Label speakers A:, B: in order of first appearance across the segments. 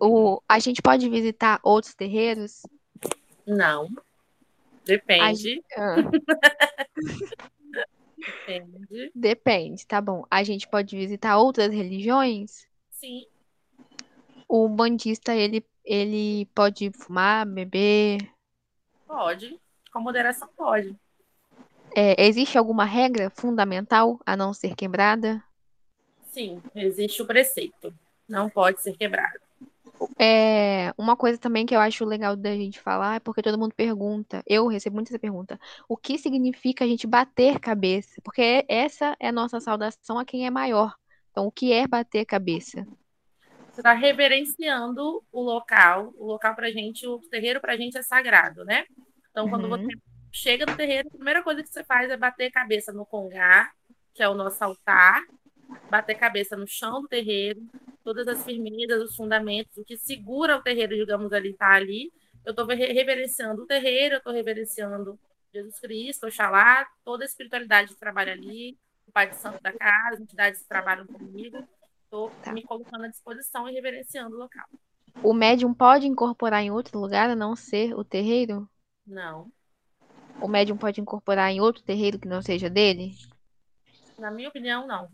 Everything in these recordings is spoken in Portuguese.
A: O, a gente pode visitar outros terreiros?
B: Não. Depende.
A: A, ah.
B: Depende.
A: Depende, tá bom. A gente pode visitar outras religiões?
B: Sim.
A: O bandista, ele, ele pode fumar, beber?
B: Pode. Com moderação, pode.
A: É, existe alguma regra fundamental a não ser quebrada?
B: Sim, existe o preceito. Não pode ser quebrado.
A: É, uma coisa também que eu acho legal da gente falar é porque todo mundo pergunta, eu recebo muito essa pergunta, o que significa a gente bater cabeça? Porque essa é a nossa saudação a quem é maior. Então, o que é bater cabeça?
B: Você está reverenciando o local, o local para gente, o terreiro para gente é sagrado, né? Então, quando
A: Uhum.
B: você chega no terreiro, a primeira coisa que você faz é bater cabeça no congá, que é o nosso altar, bater cabeça no chão do terreiro, todas as firmezas, os fundamentos, o que segura o terreiro, digamos ali, está ali. Eu estou reverenciando o terreiro, eu estou reverenciando Jesus Cristo, Oxalá, toda a espiritualidade que trabalha ali, o Pai de Santo da casa, as entidades que trabalham comigo. Estou
A: Tá.
B: me colocando à disposição e reverenciando o local.
A: O médium pode incorporar em outro lugar a não ser o terreiro?
B: Não.
A: O médium pode incorporar em outro terreiro que não seja dele?
B: Na minha opinião, não.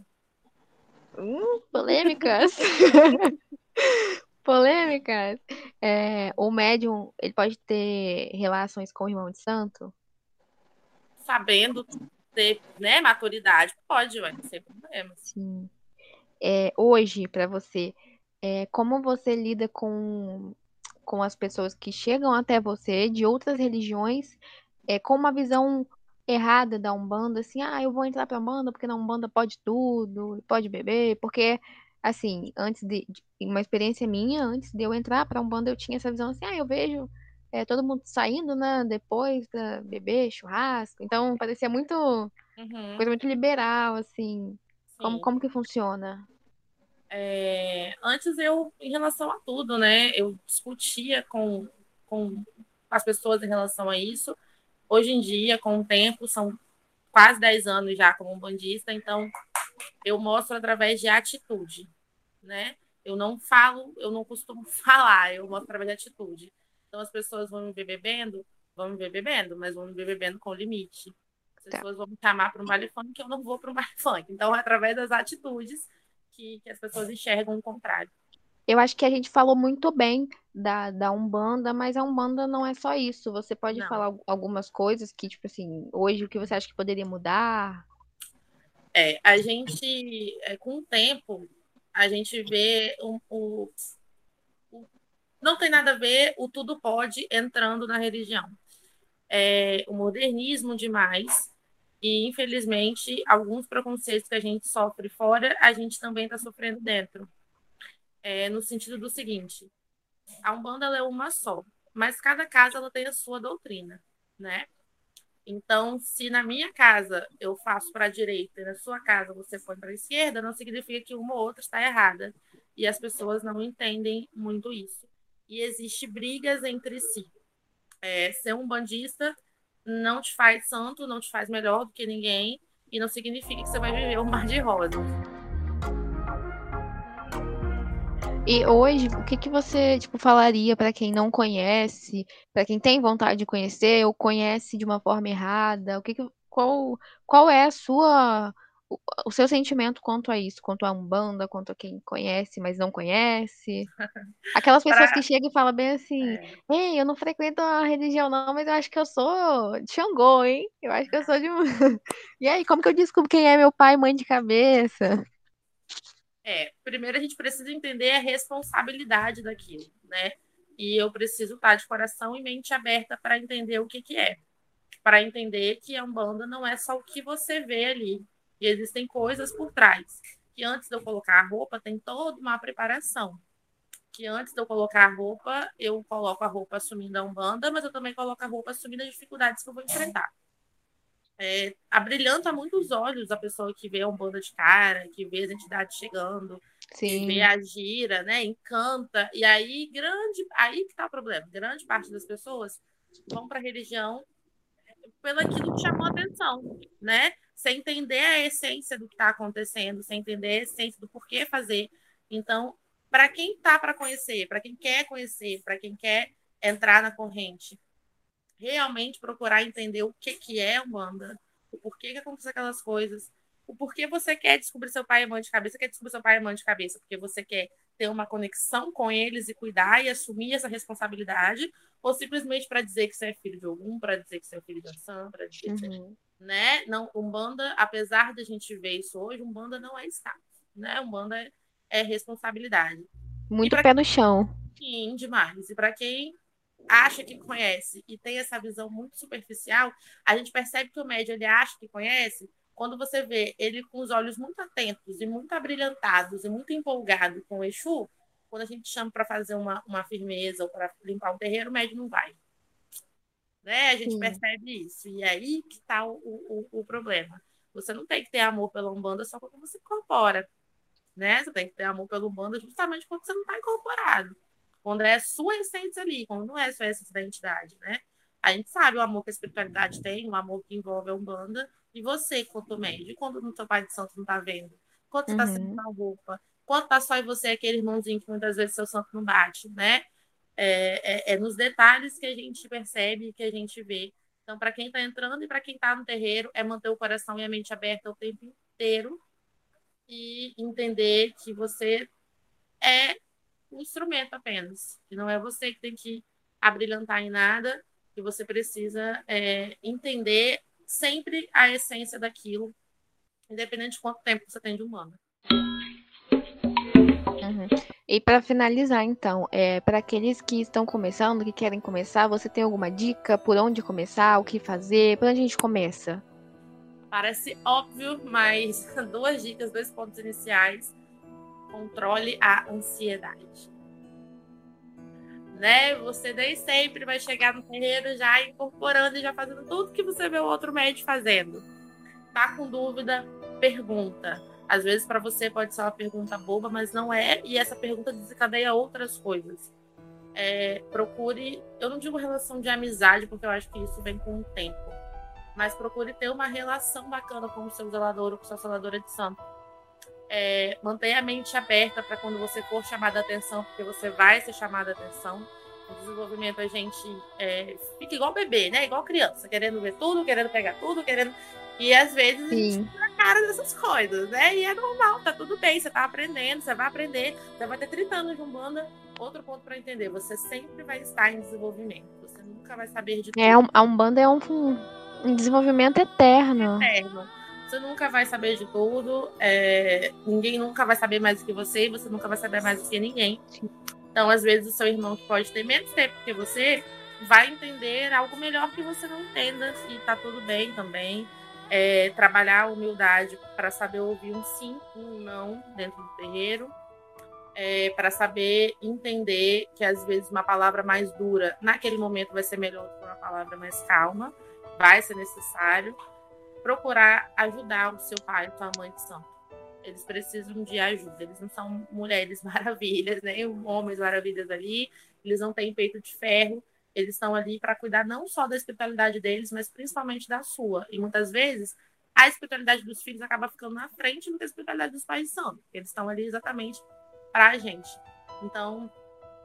A: Hum, polêmicas. Polêmicas. É, o médium, ele pode ter relações com o irmão de santo?
B: Sabendo ter né, maturidade, pode, ué, sem problemas.
A: Sim. É, hoje, para você, é, como você lida com, com as pessoas que chegam até você de outras religiões, é, com uma visão errada da Umbanda, assim, ah, eu vou entrar pra Umbanda porque na Umbanda pode tudo, pode beber, porque, assim, antes de, de- uma experiência minha, antes de eu entrar pra Umbanda, eu tinha essa visão assim, ah, eu vejo é, todo mundo saindo, né, depois pra beber, churrasco, então parecia muito,
B: Uhum,
A: coisa muito liberal, assim, como, como que funciona?
B: É, antes eu, em relação a tudo, né, eu discutia com, com as pessoas em relação a isso. Hoje em dia, com o tempo, são quase 10 anos já como bandista, então eu mostro através de atitude, né? Eu não falo, eu não costumo falar, eu mostro através de atitude. Então as pessoas vão me ver bebendo, vão me ver bebendo, mas vão me ver bebendo com limite. As
A: Tá.
B: pessoas vão me chamar para um baile funk, eu não vou para um baile funk. Então é através das atitudes que, que as pessoas enxergam o contrário.
A: Eu acho que a gente falou muito bem da, da Umbanda, mas a Umbanda não é só isso. Você pode
B: Não.
A: falar al- algumas coisas que, tipo assim, hoje o que você acha que poderia mudar?
B: É, a gente, é, com o tempo, a gente vê um, o, o- não tem nada a ver o tudo pode entrando na religião. É, o modernismo demais e, infelizmente, alguns preconceitos que a gente sofre fora, a gente também está sofrendo dentro. É, no sentido do seguinte, a Umbanda é uma só, mas cada casa ela tem a sua doutrina, né? Então, se na minha casa eu faço para a direita e na sua casa você põe para a esquerda, não significa que uma ou outra está errada. E as pessoas não entendem muito isso. E existe brigas entre si. É, ser um bandista não te faz santo, não te faz melhor do que ninguém, e não significa que você vai viver um mar de rosas.
A: E hoje, o que que você, tipo, falaria para quem não conhece, para quem tem vontade de conhecer ou conhece de uma forma errada? O que que, qual, qual é a sua, o, seu sentimento quanto a isso, quanto a Umbanda, quanto a quem conhece, mas não conhece? Aquelas pessoas
B: Pra-
A: que chegam e falam bem assim,
B: É,
A: ei, eu não frequento a religião não, mas eu acho que eu sou de Xangô, hein? Eu acho que eu sou de. E aí, como que eu descubro quem é meu pai e mãe de cabeça?
B: É, primeiro a gente precisa entender a responsabilidade daquilo, né? E eu preciso estar de coração e mente aberta para entender o que, que é. Para entender que a Umbanda não é só o que você vê ali. E existem coisas por trás. Que antes de eu colocar a roupa, tem toda uma preparação. Que antes de eu colocar a roupa, eu coloco a roupa assumindo a Umbanda, mas eu também coloco a roupa assumindo as dificuldades que eu vou enfrentar. É, abrilhanta muito os olhos a pessoa que vê a Umbanda de cara, que vê as entidades chegando, que
A: Sim,
B: vê a gira, né? Encanta. E aí, grande. Aí que tá o problema. Grande parte das pessoas vão para a religião pelo aquilo que chamou a atenção, né? Sem entender a essência do que está acontecendo, sem entender a essência do porquê fazer. Então, para quem tá para conhecer, para quem quer conhecer, para quem quer entrar na corrente, realmente procurar entender o que, que é Umbanda, o porquê que acontece aquelas coisas, o porquê você quer descobrir seu pai e mãe de cabeça, quer descobrir seu pai e mãe de cabeça, porque você quer ter uma conexão com eles e cuidar e assumir essa responsabilidade, ou simplesmente para dizer que você é filho de algum, para dizer que você é filho de Sam, para dizer uhum. que você... É, né? Não, Umbanda, apesar de a gente ver isso hoje, Umbanda não é status, né? Umbanda é é responsabilidade.
A: Muito pé no chão.
B: Sim, demais. E para quem acha que conhece e tem essa visão muito superficial, a gente percebe que o médio ele acha que conhece quando você vê ele com os olhos muito atentos e muito abrilhantados e muito empolgado com o Exu, quando a gente chama para fazer uma, uma firmeza ou para limpar um terreiro, o médio não vai. Né? A gente Sim. percebe isso. E é aí que está o, o, o problema. Você não tem que ter amor pela Umbanda só quando você incorpora né? Você tem que ter amor pelo bando justamente quando você não está incorporado. Quando é sua essência ali, quando não é sua essência da entidade, né? A gente sabe o amor que a espiritualidade tem, o amor que envolve a Umbanda, e você, quanto médio, quando no seu pai de santo não está vendo, quando você está uhum. sendo na roupa, quando está só e você aquele irmãozinho que muitas vezes seu santo não bate, né? É, é, é nos detalhes que a gente percebe, que a gente vê. Então, para quem está entrando e para quem está no terreiro, é manter o coração e a mente aberta o tempo inteiro e entender que você é um instrumento apenas, que não é você que tem que abrilhantar em nada, que você precisa é, entender sempre a essência daquilo, independente de quanto tempo você tem de humano.
A: Uhum. E para finalizar, então, é, para aqueles que estão começando, que querem começar, você tem alguma dica por onde começar, o que fazer? Por onde a gente começa?
B: Parece óbvio, mas duas dicas, dois pontos iniciais. Controle a ansiedade. Né? Você nem sempre vai chegar no terreiro já incorporando e já fazendo tudo que você vê o outro médico fazendo. Tá com dúvida? Pergunta. Às vezes para você pode ser uma pergunta boba, mas não é, e essa pergunta desencadeia outras coisas. É, procure, eu não digo relação de amizade, porque eu acho que isso vem com o tempo mas procure ter uma relação bacana com o seu zelador ou com sua zeladora de santo. É, mantenha a mente aberta para quando você for chamada a atenção, porque você vai ser chamada a atenção. No desenvolvimento, a gente é, fica igual bebê, né? Igual criança, querendo ver tudo, querendo pegar tudo, querendo. E às vezes Sim. a gente fica na cara dessas coisas, né? E é normal, tá tudo bem, você tá aprendendo, você vai aprender, você vai ter 30 anos de Umbanda. Outro ponto para entender, você sempre vai estar em desenvolvimento, você nunca vai saber de
A: é, tudo. É, a Umbanda é um um desenvolvimento eterno.
B: Eterno. Você nunca vai saber de tudo, é... ninguém nunca vai saber mais do que você, e você nunca vai saber mais do que ninguém. Então, às vezes, o seu irmão que pode ter menos tempo que você vai entender algo melhor que você não entenda, e tá tudo bem também. É, trabalhar a humildade para saber ouvir um sim um não dentro do terreiro, é, para saber entender que às vezes uma palavra mais dura naquele momento vai ser melhor do que uma palavra mais calma vai ser necessário procurar ajudar o seu pai e sua mãe de santo. Eles precisam de ajuda. Eles não são mulheres maravilhas, nem né? homens maravilhas ali. Eles não têm peito de ferro. Eles estão ali para cuidar não só da espiritualidade deles, mas principalmente da sua. E muitas vezes a espiritualidade dos filhos acaba ficando na frente do que a espiritualidade dos pais são. Eles estão ali exatamente para a gente. Então,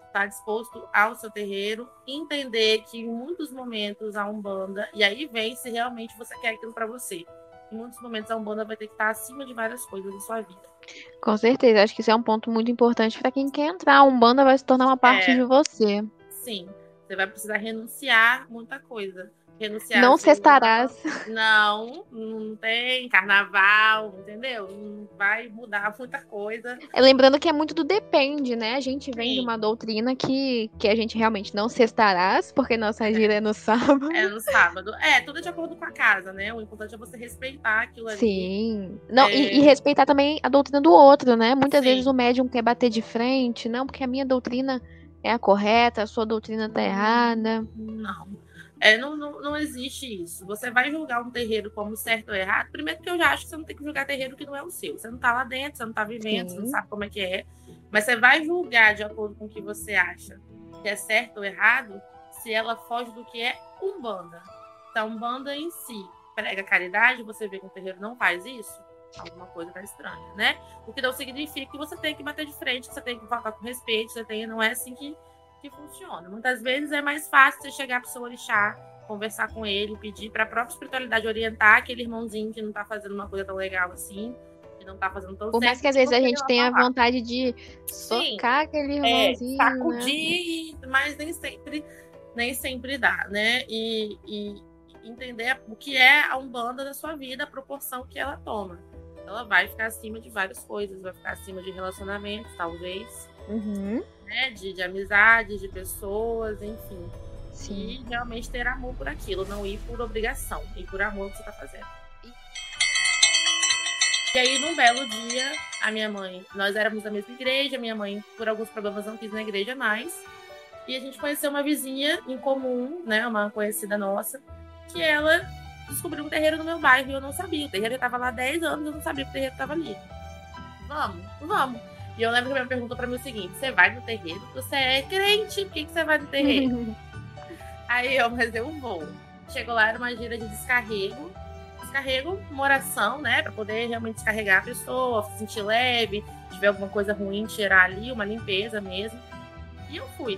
B: estar tá disposto ao seu terreiro, entender que em muitos momentos a Umbanda, e aí vem se realmente você quer aquilo para você. Em muitos momentos a Umbanda vai ter que estar acima de várias coisas da sua vida.
A: Com certeza, acho que isso é um ponto muito importante para quem quer entrar. A Umbanda vai se tornar uma parte é, de você.
B: Sim, você vai precisar renunciar muita coisa renunciar.
A: Não cestarás.
B: Não, não tem carnaval, entendeu? Não vai mudar muita coisa.
A: É, lembrando que é muito do depende, né? A gente vem Sim. de uma doutrina que, que a gente realmente não cestarás, porque nossa gira é no sábado.
B: É no sábado. É, tudo de acordo com a casa, né? O importante é você respeitar aquilo ali.
A: Sim. Não, é... e, e, respeitar também a doutrina do outro, né? Muitas Sim. vezes o médium quer bater de frente, não, porque a minha doutrina é a correta, a sua doutrina tá errada.
B: Não. É, não, não, não, existe isso. Você vai julgar um terreiro como certo ou errado. Primeiro que eu já acho que você não tem que julgar terreiro que não é o seu. Você não está lá dentro, você não está vivendo, Sim. você não sabe como é que é. Mas você vai julgar de acordo com o que você acha que é certo ou errado se ela foge do que é Umbanda. Então, Umbanda em si prega caridade, você vê que o terreiro não faz isso, alguma coisa tá estranha, né? O que não significa que você tem que bater de frente, que você tem que falar com respeito, você tem, não é assim que, que funciona. Muitas vezes é mais fácil você chegar pro seu orixá, conversar com ele, pedir para a própria espiritualidade orientar aquele irmãozinho que não tá fazendo uma coisa tão legal assim, que não tá fazendo tão
A: Por mais que às vezes a gente tenha vontade de socar Sim, aquele é, irmãozinho, é,
B: sacudir, né? mas nem sempre nem sempre dá, né? E, e entender o que é a Umbanda da sua vida, a proporção que ela toma. Ela vai ficar acima de várias coisas, vai ficar acima de relacionamentos, talvez,
A: uhum.
B: né? De, de amizade, de pessoas, enfim.
A: Sim.
B: E realmente ter amor por aquilo, não ir por obrigação, ir por amor que você está fazendo. E aí, num belo dia, a minha mãe, nós éramos da mesma igreja, minha mãe, por alguns problemas, não quis na igreja mais. E a gente conheceu uma vizinha em comum, né? Uma conhecida nossa, que ela descobriu um terreiro no meu bairro e eu não sabia. O terreiro estava lá há 10 anos e eu não sabia que o terreiro estava ali. Vamos, vamos. E eu lembro que minha pergunta para mim é o seguinte: você vai no terreiro? Você é crente? Por que, que você vai no terreiro? Aí eu, mas eu vou. Chegou lá, era uma gira de descarrego. Descarrego, uma oração, né? Pra poder realmente descarregar a pessoa, se sentir leve, se tiver alguma coisa ruim, tirar ali, uma limpeza mesmo. E eu fui.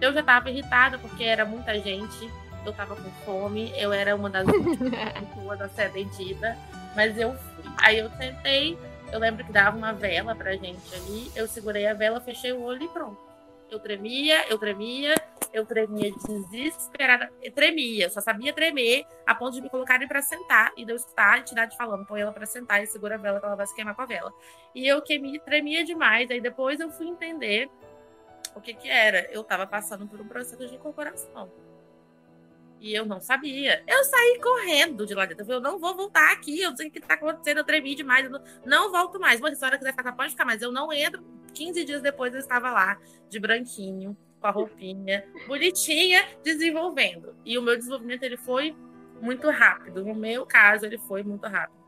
B: Eu já tava irritada porque era muita gente, eu tava com fome, eu era uma das pessoas da sedentida, mas eu fui. Aí eu tentei, eu lembro que dava uma vela pra gente ali, eu segurei a vela, fechei o olho e pronto. Eu tremia, eu tremia, eu tremia desesperada, eu tremia, só sabia tremer a ponto de me colocarem para sentar e de eu escutar a entidade falando, põe ela para sentar e segura a vela que ela vai se queimar com a vela. E eu que me tremia demais, aí depois eu fui entender o que que era. Eu estava passando por um processo de incorporação. E eu não sabia. Eu saí correndo de lá dentro. Eu não vou voltar aqui. Eu sei o que está acontecendo. Eu tremi demais. Eu não, não volto mais. Mas se a senhora quiser ficar, pode ficar. Mas eu não entro. 15 dias depois eu estava lá, de branquinho, com a roupinha, bonitinha, desenvolvendo. E o meu desenvolvimento ele foi muito rápido. No meu caso, ele foi muito rápido.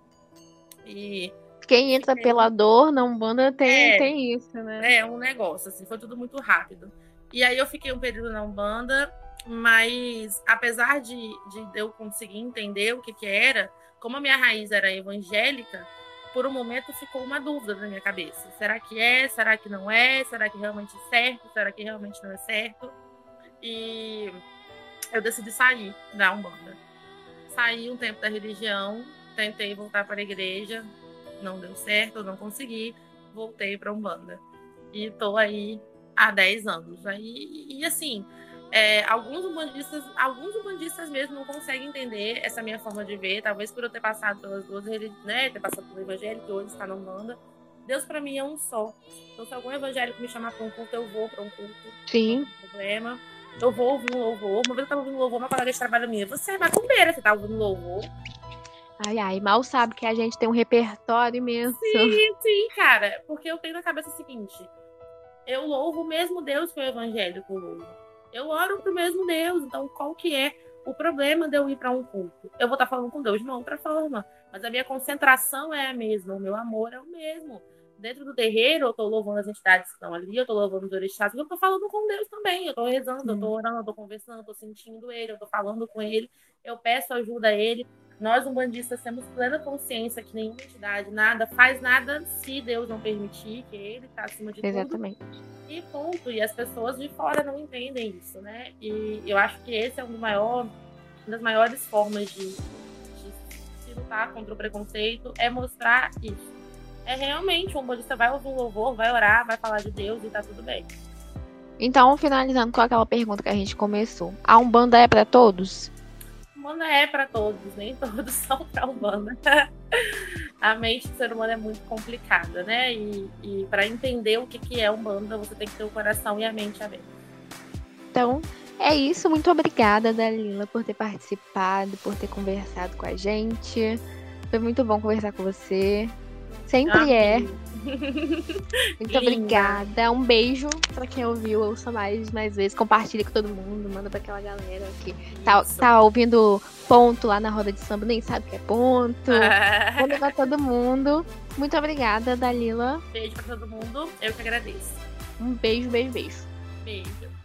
B: E
A: quem entra pela dor na Umbanda tem, é, tem isso, né?
B: É, um negócio, assim, foi tudo muito rápido. E aí eu fiquei um período na Umbanda, mas apesar de, de eu conseguir entender o que, que era, como a minha raiz era evangélica, por um momento ficou uma dúvida na minha cabeça. Será que é? Será que não é? Será que realmente é certo? Será que realmente não é certo? E eu decidi sair da Umbanda. Saí um tempo da religião, tentei voltar para a igreja, não deu certo, não consegui, voltei para Umbanda. E estou aí há 10 anos. Aí, e assim, é, alguns umbandistas, alguns umbandistas mesmo não conseguem entender essa minha forma de ver, talvez por eu ter passado pelas duas religiões, né, ter passado pelo evangélico e hoje estar na Umbanda. Deus para mim é um só. Então, se algum evangélico me chamar para um culto, eu vou para um culto.
A: Sim. Não
B: tem problema. Eu vou ouvir um louvor. Uma vez eu tava ouvindo louvor, uma colega de trabalho minha. Você é macumbeira, você tá ouvindo louvor.
A: Ai, ai, mal sabe que a gente tem um repertório imenso.
B: Sim, sim, cara. Porque eu tenho na cabeça o seguinte: eu louvo o mesmo Deus que o evangélico louva. Eu oro pro mesmo Deus. Então, qual que é o problema de eu ir para um culto? Eu vou estar tá falando com Deus de uma outra forma. Mas a minha concentração é a mesma, o meu amor é o mesmo. Dentro do terreiro, eu estou louvando as entidades que estão ali, eu estou louvando os orixás, eu estou falando com Deus também. Eu estou rezando, eu estou orando, eu estou conversando, eu estou sentindo Ele, eu estou falando com Ele, eu peço ajuda a Ele. Nós, umbandistas, temos plena consciência que nenhuma entidade, nada, faz nada se Deus não permitir, que Ele está acima de
A: Exatamente.
B: tudo. Exatamente. E ponto. E as pessoas de fora não entendem isso, né? E eu acho que esse é um maior, uma das maiores formas de, de se lutar contra o preconceito, é mostrar isso. É realmente, o umbandista vai ouvir um louvor, vai orar, vai falar de Deus e tá tudo bem.
A: Então, finalizando com aquela pergunta que a gente começou. A Umbanda é para todos?
B: Umbanda é para todos, nem todos são para Umbanda. a mente do ser humano é muito complicada, né? E, e para entender o que, que é Umbanda, você tem que ter o coração e a mente aberta.
A: Então, é isso. Muito obrigada, Dalila, por ter participado, por ter conversado com a gente. Foi muito bom conversar com você. Sempre é. Muito obrigada. Um beijo pra quem ouviu. Ouça mais, mais vezes. Compartilhe com todo mundo. Manda pra aquela galera que tá, tá ouvindo ponto lá na roda de samba, nem sabe o que é ponto. Manda pra todo mundo. Muito obrigada, Dalila.
B: Beijo pra todo mundo. Eu que agradeço.
A: Um beijo, beijo, beijo.
B: Beijo.